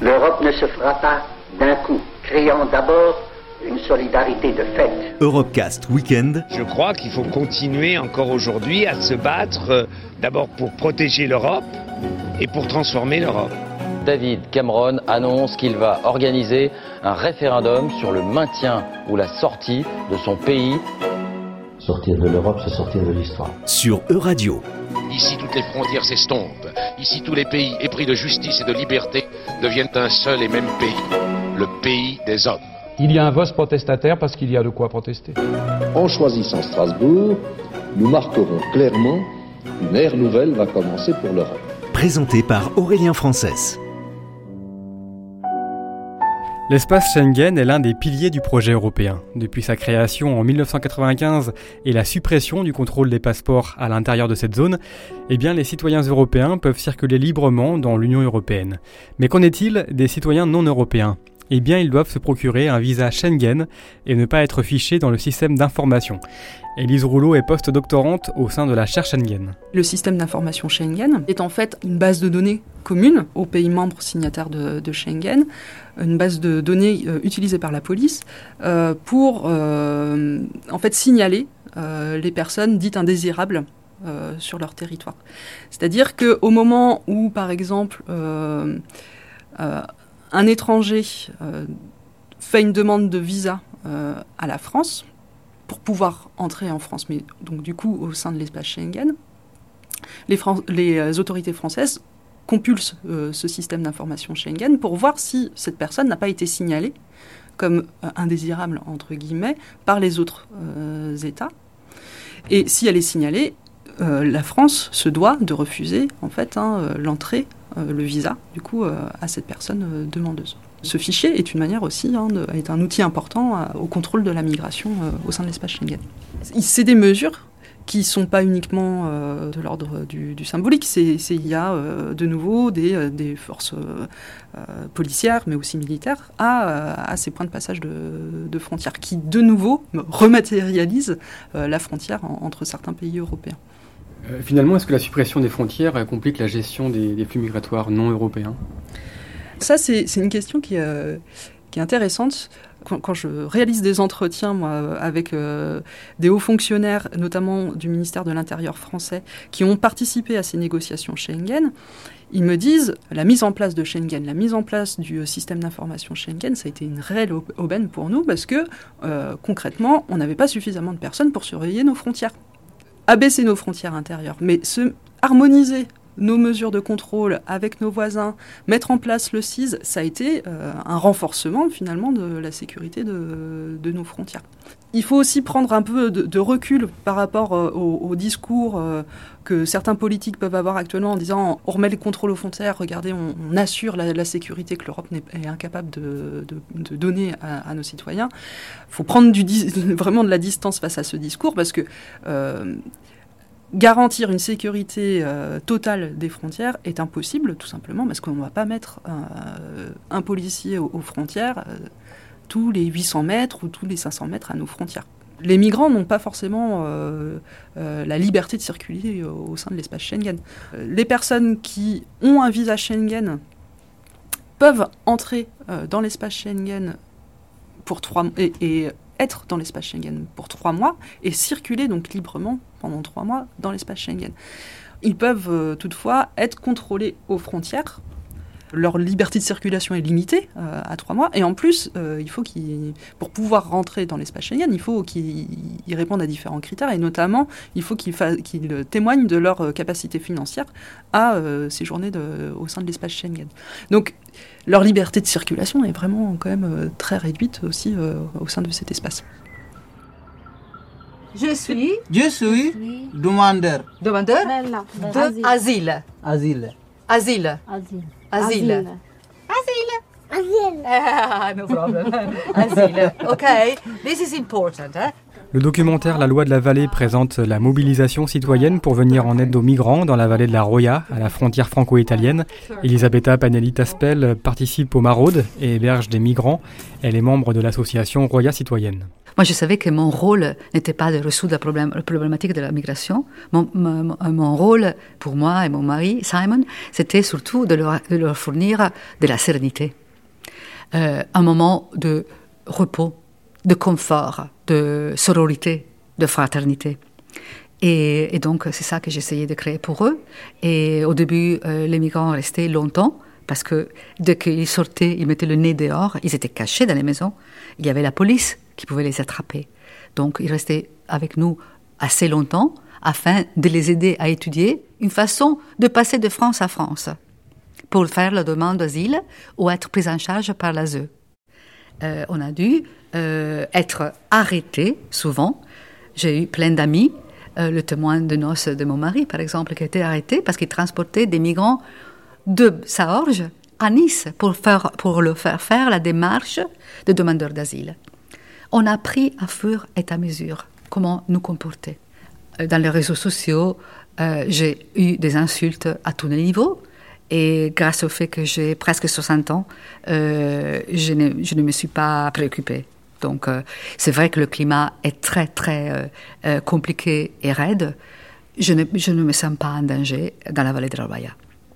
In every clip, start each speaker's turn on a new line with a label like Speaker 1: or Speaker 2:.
Speaker 1: L'Europe ne se fera pas d'un coup, créant d'abord une solidarité de fait.
Speaker 2: Europecast Weekend.
Speaker 3: Je crois qu'il faut continuer encore aujourd'hui à se battre euh, d'abord pour protéger l'Europe et pour transformer l'Europe.
Speaker 4: David Cameron annonce qu'il va organiser un référendum sur le maintien ou la sortie de son pays.
Speaker 5: Sortir de l'Europe, c'est sortir de l'histoire.
Speaker 2: Sur Euradio.
Speaker 6: Ici, toutes les frontières s'estompent. Ici, tous les pays épris de justice et de liberté deviennent un seul et même pays, le pays des hommes.
Speaker 7: Il y a un vote protestataire parce qu'il y a de quoi protester.
Speaker 8: En choisissant Strasbourg, nous marquerons clairement qu'une ère nouvelle va commencer pour l'Europe.
Speaker 2: Présenté par Aurélien Frances.
Speaker 9: L'espace Schengen est l'un des piliers du projet européen. Depuis sa création en 1995 et la suppression du contrôle des passeports à l'intérieur de cette zone, eh bien les citoyens européens peuvent circuler librement dans l'Union européenne. Mais qu'en est-il des citoyens non européens? Eh bien ils doivent se procurer un visa Schengen et ne pas être fichés dans le système d'information. Élise Rouleau est post-doctorante au sein de la chaire Schengen.
Speaker 10: Le système d'information Schengen est en fait une base de données commune aux pays membres signataires de, Schengen, une base de données euh, utilisée par la police euh, pour euh, en fait signaler les personnes dites indésirables sur leur territoire. C'est-à-dire qu'au moment où, par exemple, un étranger euh, fait une demande de visa euh, à la France pour pouvoir entrer en France, mais donc du coup au sein de l'espace Schengen, les, euh, autorités françaises compulsent ce système d'information Schengen pour voir si cette personne n'a pas été signalée comme indésirable entre guillemets par les autres États. Et si elle est signalée, la France se doit de refuser en fait hein, l'entrée le visa, du coup, euh, à cette personne euh, demandeuse. Ce fichier est une manière aussi, hein, est un outil important au contrôle de la migration au sein de l'espace Schengen. C'est des mesures qui ne sont pas uniquement de l'ordre du, symbolique. Il y a de nouveau des, forces policières, mais aussi militaires, à, ces points de passage de, frontières, qui de nouveau rematérialisent la frontière entre certains pays européens.
Speaker 9: Euh, finalement, est-ce que la suppression des frontières complique la gestion des, flux migratoires non européens?
Speaker 10: Ça, c'est une question qui, euh, est intéressante. Quand, je réalise des entretiens moi, avec euh, des hauts fonctionnaires, notamment du ministère de l'Intérieur français, qui ont participé à ces négociations Schengen, ils me disent la mise en place de Schengen, la mise en place du système d'information Schengen, ça a été une réelle aubaine pour nous parce que concrètement, on n'avait pas suffisamment de personnes pour surveiller nos frontières abaisser nos frontières intérieures, mais se harmoniser nos mesures de contrôle avec nos voisins, mettre en place le CIS, ça a été euh, un renforcement finalement de la sécurité de, nos frontières. Il faut aussi prendre un peu de, recul par rapport euh, au, discours euh, que certains politiques peuvent avoir actuellement en disant on remet les contrôles aux frontières, regardez, on, assure la, sécurité que l'Europe est incapable de, donner à, nos citoyens. Il faut prendre vraiment de la distance face à ce discours parce que garantir une sécurité euh, totale des frontières est impossible, tout simplement, parce qu'on ne va pas mettre un, policier aux, frontières euh, tous les 800 mètres ou tous les 500 mètres à nos frontières. Les migrants n'ont pas forcément euh, la liberté de circuler au, sein de l'espace Schengen. Les personnes qui ont un visa Schengen peuvent entrer dans l'espace Schengen pour trois et, et être dans l'espace Schengen pour trois mois et circuler donc librement pendant trois mois dans l'espace Schengen. Ils peuvent euh, toutefois être contrôlés aux frontières. Leur liberté de circulation est limitée euh, à trois mois. Et en plus, euh, il faut qu'ils, pour pouvoir rentrer dans l'espace Schengen, il faut qu'ils répondent à différents critères. Et notamment, il faut qu'ils, témoignent de leur capacité financière à séjourner de, au sein de l'espace Schengen. Donc, leur liberté de circulation est vraiment quand même très réduite aussi au sein de cet espace.
Speaker 11: Je suis.
Speaker 12: Je suis demandeur.
Speaker 11: Demandeur de asile.
Speaker 12: Asile.
Speaker 11: Asile.
Speaker 13: Asile.
Speaker 11: Asile.
Speaker 13: Asile. Asile.
Speaker 11: Ah, no problem. asile. Okay. This is important. Eh?
Speaker 9: Le documentaire La loi de la vallée présente la mobilisation citoyenne pour venir en aide aux migrants dans la vallée de la Roya, à la frontière franco-italienne. Elisabetta Panelli-Taspel participe aux maraudes et héberge des migrants. Elle est membre de l'association Roya Citoyenne.
Speaker 13: Moi, je savais que mon rôle n'était pas de résoudre la, problématique de la migration. Mon, rôle, pour moi et mon mari, Simon, c'était surtout de leur, fournir de la sérénité. Euh, un moment de repos, de confort, de sororité, de fraternité. Et, donc, c'est ça que j'essayais de créer pour eux. Et au début, euh, les migrants restaient longtemps parce que dès qu'ils sortaient, ils mettaient le nez dehors, ils étaient cachés dans les maisons. Il y avait la police qui pouvait les attraper. Donc, ils restaient avec nous assez longtemps afin de les aider à étudier une façon de passer de France à France pour faire la demande d'asile ou être pris en charge par l'ASE. Euh, on a dû euh, être arrêté souvent. J'ai eu plein d'amis, euh, le témoin de noces de mon mari par exemple, qui a été arrêté parce qu'il transportait des migrants de Saorge à Nice pour, faire, pour le faire faire la démarche de demandeur d'asile. On a appris à fur et à mesure comment nous comporter. Dans les réseaux sociaux, j'ai eu des insultes à tous les niveaux. Et grâce au fait que j'ai presque 60 ans, euh, je, ne, me suis pas préoccupée. Donc euh, c'est vrai que le climat est très très euh, euh, compliqué et raide. Je ne, je ne, me sens pas en danger dans la vallée de la Roya.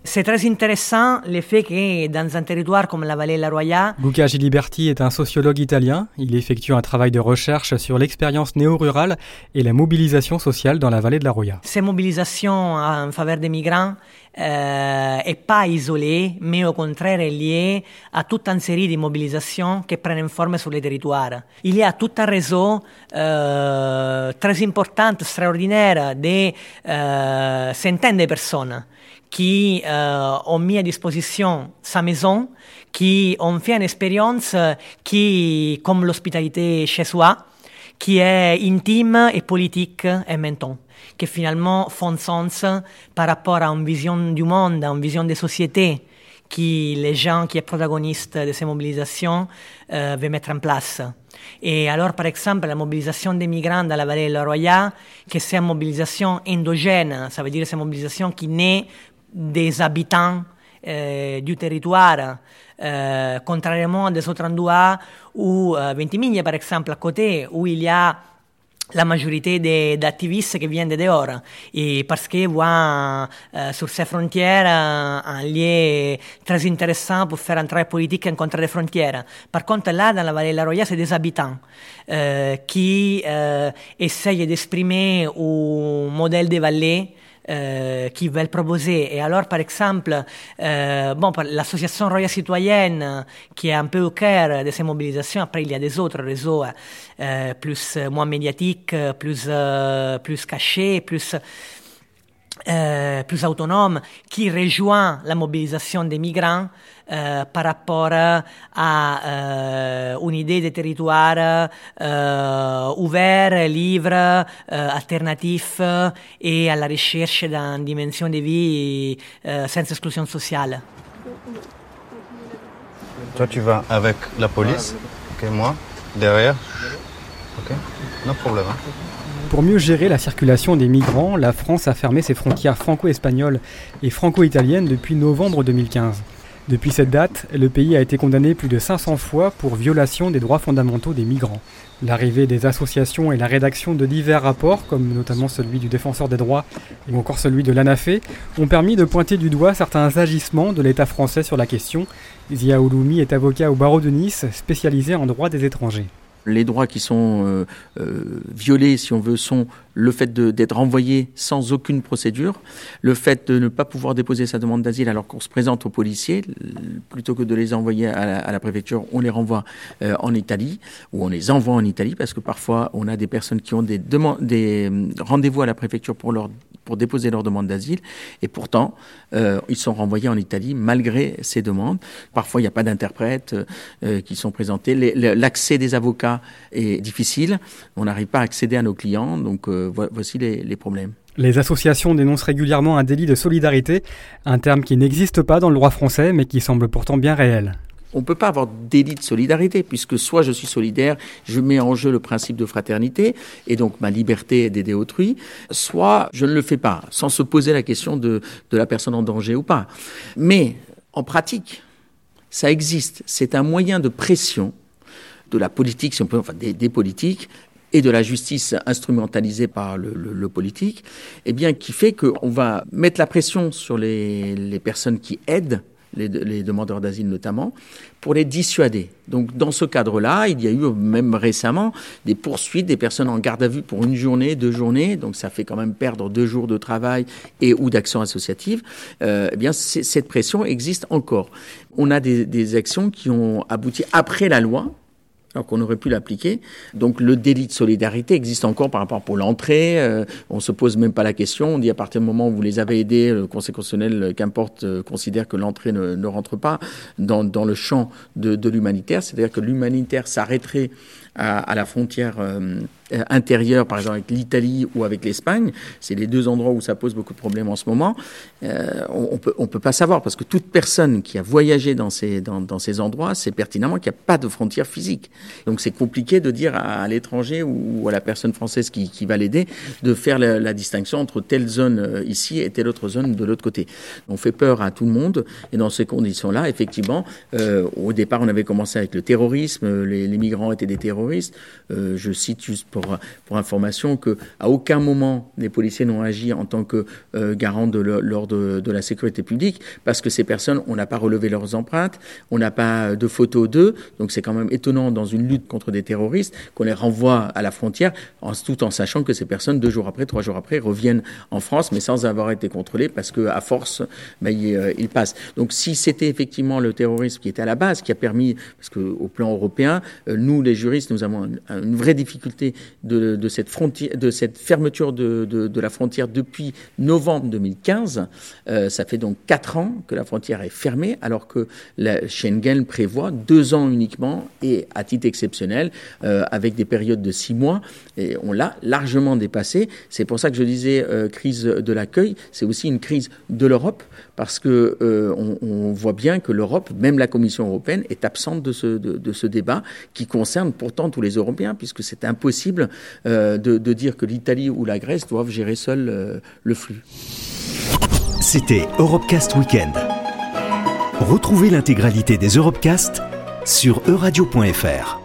Speaker 14: C'est très intéressant le fait que dans un territoire comme la vallée de la Roya...
Speaker 9: Luca Giliberti est un sociologue italien. Il effectue un travail de recherche sur l'expérience néo-rurale et la mobilisation sociale dans la vallée de la Roya.
Speaker 14: Ces mobilisations en faveur des migrants euh, est pas isolée, mais au contraire liée à toute une série de mobilisations qui prennent forme sur les territoires. Il y a tout un réseau euh, très important, extraordinaire, de euh, centaines de personnes qui euh, ont mis à disposition sa maison, qui ont fait une expérience qui, comme l'hospitalité chez soi, qui est intime et politique même temps, qui finalement font sens par rapport à une vision du monde, à une vision des sociétés qui les gens qui sont protagonistes de ces mobilisations euh, veulent mettre en place. Et alors, par exemple, la mobilisation des migrants dans la vallée de la Roya, que c'est une mobilisation endogène, ça veut dire c'est une mobilisation qui naît des habitants euh, du territoire, euh, contrairement à des autres endroits où, euh, Ventimiglia par exemple, à côté, où il y a la majorité d'activistes qui viennent de dehors et parce qu'ils voient euh, sur ces frontières euh, un lieu très intéressant pour faire un travail politique en contre les frontières. Par contre, là, dans la vallée de la Roya, c'est des habitants euh, qui euh, essayent d'exprimer un modèle de vallée euh, qui veulent proposer. Et alors, par exemple, euh, bon, l'association Roya Citoyenne, qui est un peu au cœur de ces mobilisations, après il y a des autres réseaux euh, plus, moins médiatiques, plus, plus cachés, plus... Euh, plus autonome qui rejoint la mobilisation des migrants euh, par rapport à euh, une idée de territoire ouvert, libre, alternatif et à la recherche d'une dimension de vie sans exclusion sociale.
Speaker 15: Toi, tu vas avec la police, ok, moi, derrière, ok, no problème. Hein.
Speaker 9: Pour mieux gérer la circulation des migrants, la France a fermé ses frontières franco-espagnoles et franco-italiennes depuis novembre 2015. Depuis cette date, le pays a été condamné plus de 500 fois pour violation des droits fondamentaux des migrants. L'arrivée des associations et la rédaction de divers rapports, comme notamment celui du défenseur des droits ou encore celui de l'ANAFE, ont permis de pointer du doigt certains agissements de l'État français sur la question. Zia Ouloumi est avocat au barreau de Nice, spécialisé en droit des étrangers
Speaker 16: les droits qui sont euh, euh, violés, si on veut, sont le fait d'être renvoyé sans aucune procédure, le fait de ne pas pouvoir déposer sa demande d'asile alors qu'on se présente aux policiers, plutôt que de les envoyer à la, préfecture, on les renvoie euh, en Italie, ou on les envoie en Italie, parce que parfois on a des personnes qui ont des, des rendez-vous à la préfecture pour leur pour déposer leur demande d'asile, et pourtant, euh, ils sont renvoyés en Italie malgré ces demandes. Parfois, il n'y a pas d'interprètes euh, qui sont présentés. L'accès des avocats est difficile. On n'arrive pas à accéder à nos clients, donc euh, voici les problèmes.
Speaker 9: Les associations dénoncent régulièrement un délit de solidarité, un terme qui n'existe pas dans le droit français mais qui semble pourtant bien réel.
Speaker 16: On ne peut pas avoir délit de solidarité, puisque soit je suis solidaire, je mets en jeu le principe de fraternité, et donc ma liberté d'aider autrui, soit je ne le fais pas, sans se poser la question de, de la personne en danger ou pas. Mais en pratique, ça existe. C'est un moyen de pression de la politique, si peut, enfin des, politiques, et de la justice instrumentalisée par le, politique, eh bien, qui fait qu'on va mettre la pression sur les personnes qui aident les, les, demandeurs d'asile notamment, pour les dissuader. Donc dans ce cadre-là, il y a eu même récemment des poursuites des personnes en garde à vue pour une journée, deux journées, donc ça fait quand même perdre deux jours de travail et ou d'action associative. Euh, eh bien, cette pression existe encore. On a des, des actions qui ont abouti après la loi, alors qu'on aurait pu l'appliquer. Donc le délit de solidarité existe encore par rapport pour l'entrée. Euh, on se pose même pas la question. On dit à partir du moment où vous les avez aidés, le Conseil constitutionnel, qu'importe, euh, considère que l'entrée ne, rentre pas dans, dans le champ de, de l'humanitaire. C'est-à-dire que l'humanitaire s'arrêterait à, à, la frontière euh, intérieure, par exemple avec l'Italie ou avec l'Espagne. C'est les deux endroits où ça pose beaucoup de problèmes en ce moment. Euh, on, peut on peut pas savoir parce que toute personne qui a voyagé dans ces dans, dans ces endroits sait pertinemment qu'il n'y a pas de frontière physique. Donc c'est compliqué de dire à, à l'étranger ou à la personne française qui, qui va l'aider de faire la, la, distinction entre telle zone euh, ici et telle autre zone de l'autre côté. On fait peur à tout le monde et dans ces conditions-là, effectivement, euh, au départ on avait commencé avec le terrorisme, les, les migrants étaient des terroristes. Euh, je cite juste pour, information que à aucun moment les policiers n'ont agi en tant que euh, garant de l'ordre de, la sécurité publique parce que ces personnes, on n'a pas relevé leurs empreintes, on n'a pas de photos d'eux, donc c'est quand même étonnant dans une lutte contre des terroristes qu'on les renvoie à la frontière, tout en sachant que ces personnes deux jours après, trois jours après, reviennent en France, mais sans avoir été contrôlées parce que à force, ben, ils, euh, ils passent. Donc si c'était effectivement le terrorisme qui était à la base, qui a permis, parce que au plan européen, euh, nous les juristes, nous avons un, une vraie difficulté de, cette frontière, de cette fermeture de, de, la frontière depuis novembre 2015. Euh, ça fait donc quatre ans que la frontière est fermée, alors que la Schengen prévoit deux ans uniquement et à titre exceptionnel, euh, avec des périodes de six mois. Et on l'a largement dépassé. C'est pour ça que je disais euh, crise de l'accueil. C'est aussi une crise de l'Europe parce que on, voit bien que l'Europe, même la Commission européenne, est absente de ce, de ce débat qui concerne pourtant tous les Européens, puisque c'est impossible euh, de, dire que l'Italie ou la Grèce doivent gérer seuls euh, le flux.
Speaker 2: C'était Europecast Weekend. Retrouvez l'intégralité des Europecast sur euradio.fr.